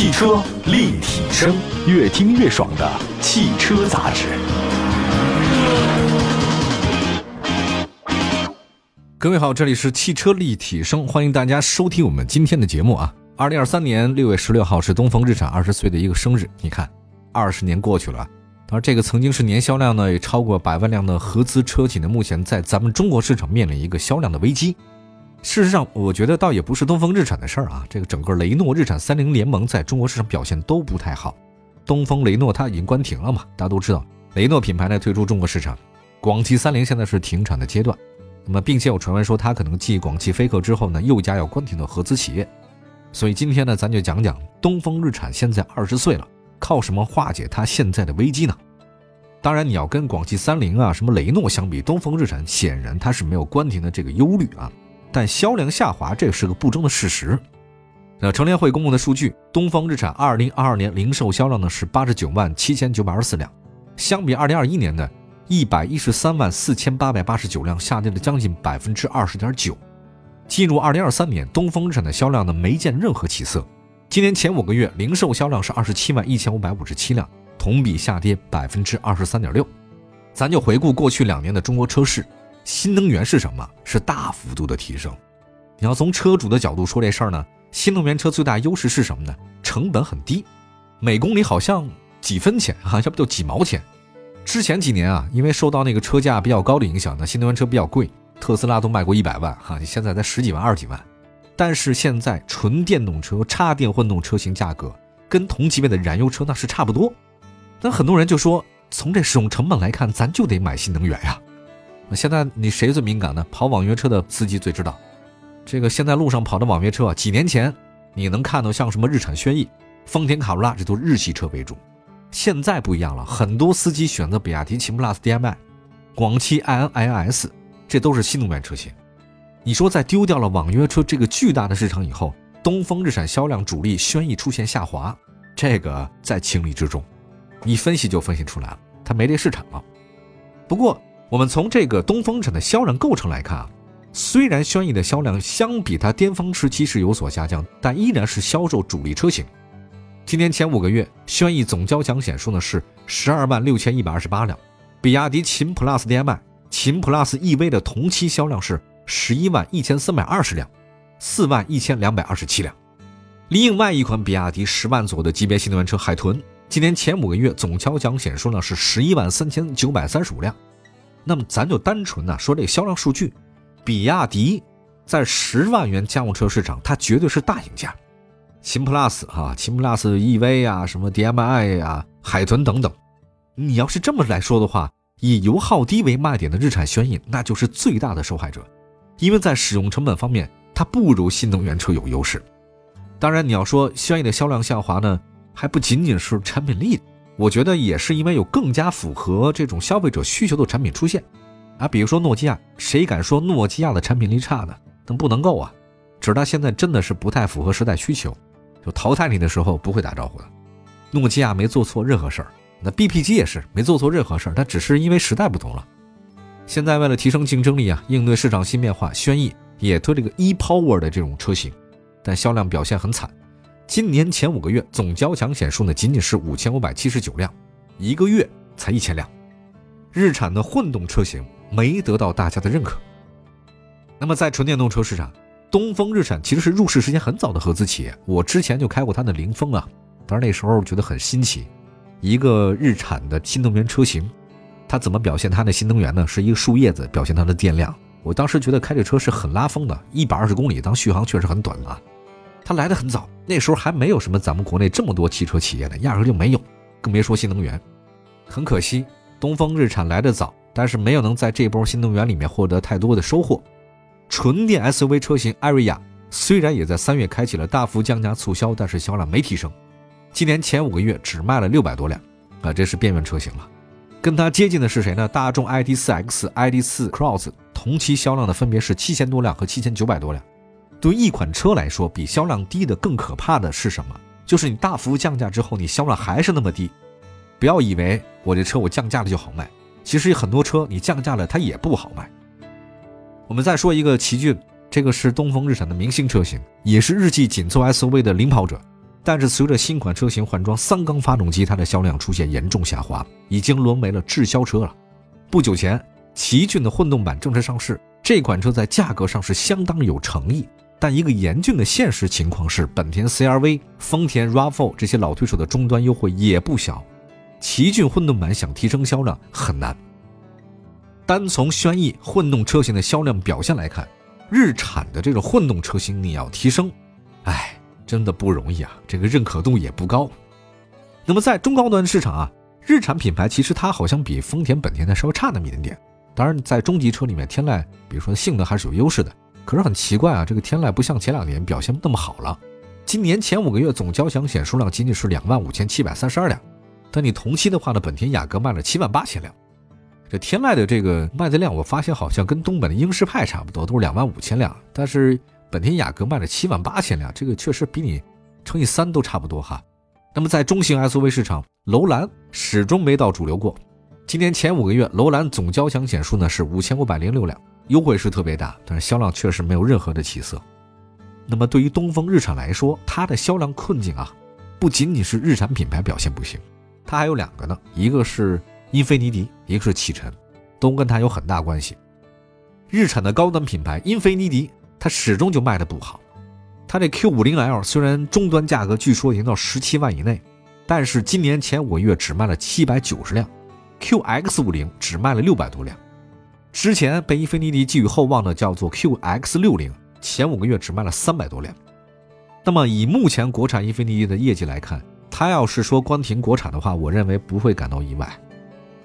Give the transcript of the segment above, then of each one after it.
汽车立体声，越听越爽的汽车杂志。各位好，这里是汽车立体声，欢迎大家收听我们今天的节目啊。二零二三年六月十六号是东风日产二十岁的一个生日，你看，二十年过去了。而这个曾经是年销量呢也超过百万辆的合资车企呢，目前在咱们中国市场面临一个销量的危机。事实上，我觉得倒也不是东风日产的事儿啊，这个整个雷诺、日产、三菱联盟在中国市场表现都不太好。东风雷诺它已经关停了嘛，大家都知道，雷诺品牌呢退出中国市场，广汽三菱现在是停产的阶段。那么，并且有传闻说它可能继广汽菲克之后呢，又一家要关停的合资企业。所以今天呢，咱就讲讲东风日产现在二十岁了。靠什么化解它现在的危机呢？当然，你要跟广汽三菱啊、什么雷诺相比，东风日产显然它是没有关停的这个忧虑啊。但销量下滑，这是个不争的事实。那乘联会公布的数据，东风日产2022年零售销量呢是89万7924辆，相比2021年的113万4889辆，下跌了将近百分之二十点九。进入2023年，东风日产的销量呢没见任何起色。今年前五个月，零售销量是二十七万一千五百五十七辆，同比下跌百分之二十三点六。咱就回顾过去两年的中国车市，新能源是什么？是大幅度的提升。你要从车主的角度说这事儿呢，新能源车最大优势是什么呢？成本很低，每公里好像几分钱啊，要不就几毛钱。之前几年啊，因为受到那个车价比较高的影响呢，新能源车比较贵，特斯拉都卖过一百万哈，你现在才十几万、二十几万。但是现在纯电动车、插电混动车型价格跟同级别的燃油车那是差不多，那很多人就说，从这使用成本来看，咱就得买新能源呀。现在你谁最敏感呢？跑网约车的司机最知道。这个现在路上跑的网约车啊，几年前你能看到像什么日产轩逸、丰田卡罗拉，这都日系车为主。现在不一样了，很多司机选择比亚迪秦 PLUS DM-i、广汽埃安 INS，这都是新能源车型。你说在丢掉了网约车这个巨大的市场以后，东风日产销量主力轩逸出现下滑，这个在情理之中，一分析就分析出来了，它没这市场了。不过我们从这个东风日产的销量构成来看啊，虽然轩逸的销量相比它巅峰时期是有所下降，但依然是销售主力车型。今年前五个月，轩逸总交强险数呢是十二万六千一百二十八辆，比亚迪秦 PLUS DM-i、秦 PLUS EV 的同期销量是。十一万一千三百二十辆，四万一千两百二十七辆。另外一款比亚迪十万左右的级别新能源车海豚，今年前五个月总交强险数呢是十一万三千九百三十五辆。那么咱就单纯呢说这个销量数据，比亚迪在十万元家用车市场，它绝对是大赢家。秦 PLUS 哈，秦 PLUS EV 啊，什么 DM-i 呀，海豚等等。你要是这么来说的话，以油耗低为卖点的日产轩逸，那就是最大的受害者。因为在使用成本方面，它不如新能源车有优势。当然，你要说轩逸的销量下滑呢，还不仅仅是产品力，我觉得也是因为有更加符合这种消费者需求的产品出现。啊，比如说诺基亚，谁敢说诺基亚的产品力差呢？那不能够啊，只是它现在真的是不太符合时代需求，就淘汰你的时候不会打招呼的。诺基亚没做错任何事儿，那 BP 机也是没做错任何事儿，它只是因为时代不同了。现在为了提升竞争力啊，应对市场新变化，轩逸也推了个 ePower 的这种车型，但销量表现很惨。今年前五个月总交强险数呢仅仅是五千五百七十九辆，一个月才一千辆。日产的混动车型没得到大家的认可。那么在纯电动车市场，东风日产其实是入市时间很早的合资企业，我之前就开过它的凌风啊，当然那时候觉得很新奇，一个日产的新能源车型。它怎么表现它的新能源呢？是一个树叶子表现它的电量。我当时觉得开这车是很拉风的，一百二十公里当续航确实很短啊。它来的很早，那时候还没有什么咱们国内这么多汽车企业呢，压根就没有，更别说新能源。很可惜，东风日产来的早，但是没有能在这波新能源里面获得太多的收获。纯电 SUV 车型艾瑞亚虽然也在三月开启了大幅降价促销，但是销量没提升，今年前五个月只卖了六百多辆，啊，这是边缘车型了。跟它接近的是谁呢？大众 ID.4X、ID.4 Cross 同期销量的分别是七千多辆和七千九百多辆。对一款车来说，比销量低的更可怕的是什么？就是你大幅降价之后，你销量还是那么低。不要以为我这车我降价了就好卖，其实很多车你降价了它也不好卖。我们再说一个奇骏，这个是东风日产的明星车型，也是日系紧凑 SUV 的领跑者。但是随着新款车型换装三缸发动机，它的销量出现严重下滑，已经沦为了滞销车了。不久前，奇骏的混动版正式上市，这款车在价格上是相当有诚意。但一个严峻的现实情况是，本田 CR-V、丰田 RAV4 这些老推手的终端优惠也不小，奇骏混动版想提升销量很难。单从轩逸混动车型的销量表现来看，日产的这种混动车型你要提升，哎，真的不容易啊，这个认可度也不高。那么在中高端市场啊，日产品牌其实它好像比丰田、本田的稍微差那么一点点。当然，在中级车里面，天籁比如说性能还是有优势的。可是很奇怪啊，这个天籁不像前两年表现那么好了。今年前五个月总交强险数量仅仅是两万五千七百三十二辆，但你同期的话呢，本田雅阁卖了七万八千辆。这天籁的这个卖的量，我发现好像跟东本的英仕派差不多，都是两万五千辆。但是本田雅阁卖了七万八千辆，这个确实比你乘以三都差不多哈。那么在中型 SUV 市场，楼兰始终没到主流过。今年前五个月，楼兰总交强险数呢是五千五百零六辆。优惠是特别大，但是销量确实没有任何的起色。那么对于东风日产来说，它的销量困境啊，不仅仅是日产品牌表现不行，它还有两个呢，一个是英菲尼迪，一个是启辰，都跟它有很大关系。日产的高端品牌英菲尼迪，它始终就卖的不好。它这 Q50L 虽然终端价格据说已经到十七万以内，但是今年前五个月只卖了七百九十辆，QX50 只卖了六百多辆。之前被英菲尼迪寄予厚望的叫做 QX60，前五个月只卖了三百多辆。那么以目前国产英菲尼迪的业绩来看，它要是说关停国产的话，我认为不会感到意外。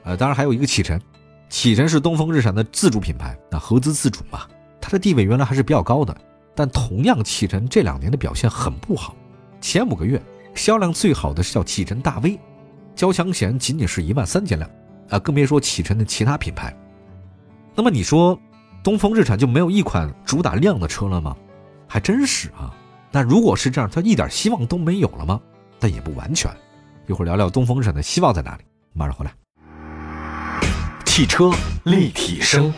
呃，当然还有一个启辰，启辰是东风日产的自主品牌，那合资自主嘛，它的地位原来还是比较高的。但同样，启辰这两年的表现很不好，前五个月销量最好的是叫启辰大 V，交强险仅仅是一万三千辆，啊，更别说启辰的其他品牌。那么你说，东风日产就没有一款主打量的车了吗？还真是啊。那如果是这样，它一点希望都没有了吗？但也不完全。一会儿聊聊东风日产的希望在哪里。马上回来。汽车立体声，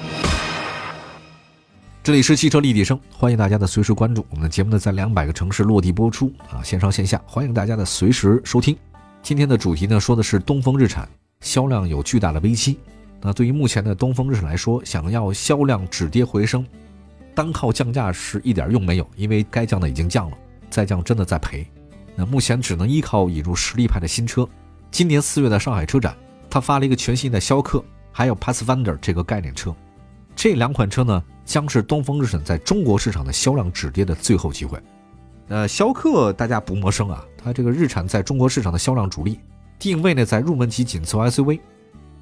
这里是汽车立体声，欢迎大家的随时关注。我们的节目呢，在两百个城市落地播出啊，线上线下，欢迎大家的随时收听。今天的主题呢，说的是东风日产销量有巨大的危机。那对于目前的东风日产来说，想要销量止跌回升，单靠降价是一点用没有，因为该降的已经降了，再降真的在赔。那目前只能依靠引入实力派的新车。今年四月的上海车展，他发了一个全新的逍客，还有 Pathfinder 这个概念车。这两款车呢，将是东风日产在中国市场的销量止跌的最后机会。呃，逍客大家不陌生啊，它这个日产在中国市场的销量主力，定位呢在入门级紧凑 SUV。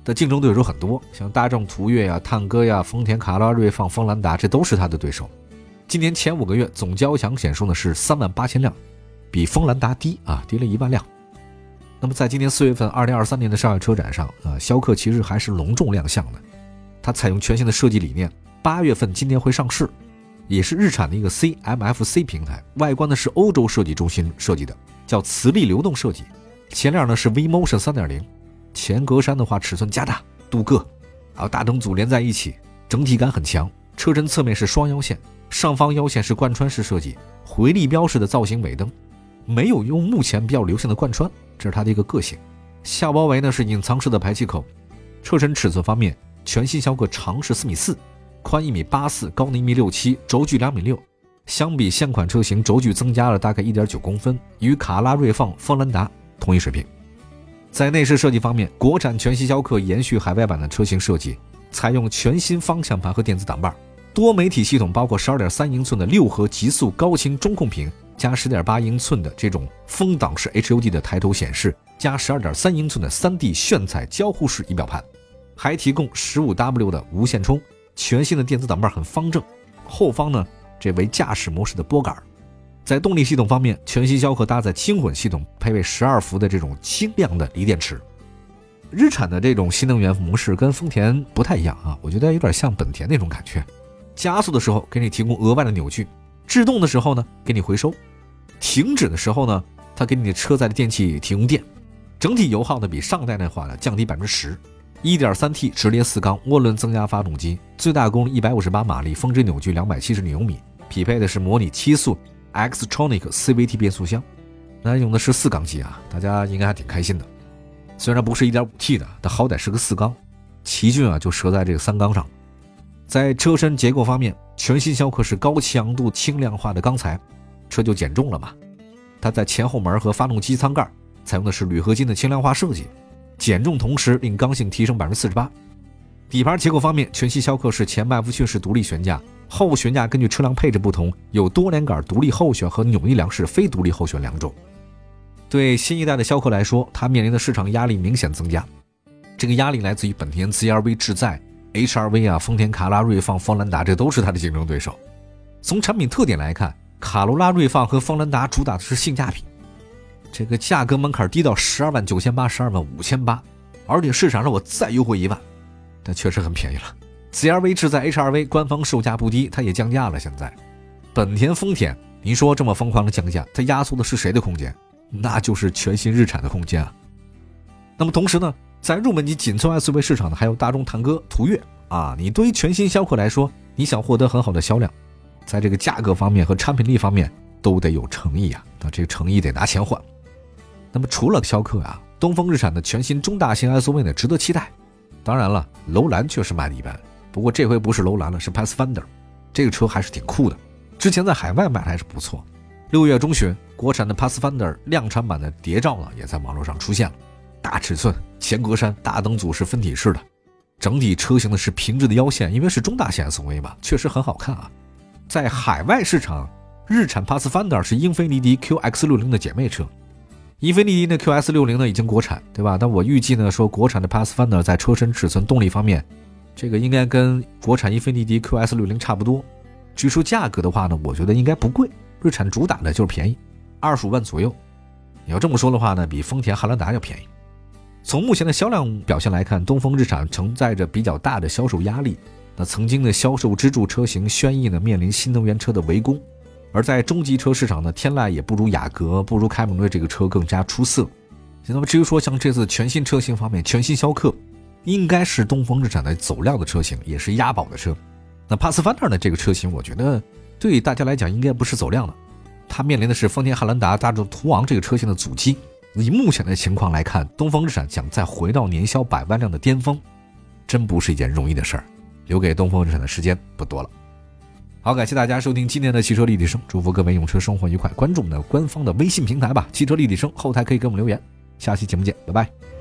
的竞争对手很多，像大众途岳呀、探歌呀、丰田卡罗拉、锐放、锋兰达，这都是它的对手。今年前五个月总交强险数呢是三万八千辆，比锋兰达低啊，低了一万辆。那么在今年四月份，二零二三年的上海车展上啊，逍客其实还是隆重亮相的。它采用全新的设计理念，八月份今年会上市，也是日产的一个 CMF-C 平台，外观呢是欧洲设计中心设计的，叫磁力流动设计。前脸呢是 V Motion 三点零。前格栅的话，尺寸加大，镀铬，还有大灯组连在一起，整体感很强。车身侧面是双腰线，上方腰线是贯穿式设计，回力标式的造型尾灯，没有用目前比较流行的贯穿，这是它的一个个性。下包围呢是隐藏式的排气口。车身尺寸方面，全新逍客长是四米四，宽一米八四，高呢一米六七，轴距两米六。相比现款车型，轴距增加了大概一点九公分，与卡拉锐放、锋兰达同一水平。在内饰设计方面，国产全新逍客延续海外版的车型设计，采用全新方向盘和电子挡把，多媒体系统包括十二点三英寸的六核极速高清中控屏，加十点八英寸的这种风挡式 HUD 的抬头显示，加十二点三英寸的三 D 炫彩交互式仪表盘，还提供十五 W 的无线充，全新的电子挡把很方正，后方呢这为驾驶模式的拨杆。在动力系统方面，全新逍客搭载轻混系统，配备十二伏的这种轻量的锂电池。日产的这种新能源模式跟丰田不太一样啊，我觉得有点像本田那种感觉。加速的时候给你提供额外的扭矩，制动的时候呢给你回收，停止的时候呢它给你的车载的电器提供电。整体油耗呢比上代那话呢降低百分之十。一点三 T 直列四缸涡轮增压发动机，最大功率一百五十八马力，峰值扭矩两百七十牛米，匹配的是模拟七速。Xtronic CVT 变速箱，那用的是四缸机啊，大家应该还挺开心的。虽然不是 1.5T 的，但好歹是个四缸，奇骏啊就折在这个三缸上。在车身结构方面，全新逍客是高强度轻量化的钢材，车就减重了嘛。它在前后门和发动机舱盖采用的是铝合金的轻量化设计，减重同时令刚性提升百分之四十八。底盘结构方面，全系逍客是前麦弗逊式独立悬架，后悬架根据车辆配置不同，有多连杆独立后悬和扭力梁式非独立后悬两种。对新一代的逍客来说，它面临的市场压力明显增加，这个压力来自于本田 CR-V 智在。HR-V 啊，丰田卡罗拉、锐放、锋兰达，这都是它的竞争对手。从产品特点来看，卡罗拉、锐放和锋兰达主打的是性价比，这个价格门槛低到十二万九千八、十二万五千八，而且市场上我再优惠一万，那确实很便宜了。CR-V 智在 HR-V 官方售价不低，它也降价了。现在，本田、丰田，您说这么疯狂的降价，它压缩的是谁的空间？那就是全新日产的空间啊。那么同时呢？在入门级紧凑 SUV 市场呢，还有大众探歌、途岳啊。你对于全新逍客来说，你想获得很好的销量，在这个价格方面和产品力方面都得有诚意啊。那这个诚意得拿钱换。那么除了逍客啊，东风日产的全新中大型 SUV 呢，值得期待。当然了，楼兰确实卖的一般，不过这回不是楼兰了，是 Pathfinder，这个车还是挺酷的。之前在海外卖的还是不错。六月中旬，国产的 Pathfinder 量产版的谍照呢，也在网络上出现了。大尺寸前格栅大灯组是分体式的，整体车型呢是平直的腰线，因为是中大型 SUV 嘛，确实很好看啊。在海外市场，日产 Pathfinder 是英菲尼迪 QX60 的姐妹车，英菲尼迪的 QS60 呢已经国产，对吧？但我预计呢说国产的 Pathfinder 在车身尺寸、动力方面，这个应该跟国产英菲尼迪 QS60 差不多。据说价格的话呢，我觉得应该不贵，日产主打的就是便宜，二十五万左右。你要这么说的话呢，比丰田汉兰达要便宜。从目前的销量表现来看，东风日产承载着比较大的销售压力。那曾经的销售支柱车型轩逸呢，面临新能源车的围攻。而在中级车市场呢，天籁也不如雅阁、不如凯美瑞这个车更加出色。那么至于说像这次全新车型方面，全新逍客应该是东风日产的走量的车型，也是押宝的车。那帕斯凡特呢这个车型，我觉得对大家来讲应该不是走量的，它面临的是丰田汉兰达、大众途昂这个车型的阻击。以目前的情况来看，东风日产想再回到年销百万辆的巅峰，真不是一件容易的事儿。留给东风日产的时间不多了。好，感谢大家收听今天的汽车立体声，祝福各位用车生活愉快。关注我们的官方的微信平台吧，汽车立体声后台可以给我们留言。下期节目见，拜拜。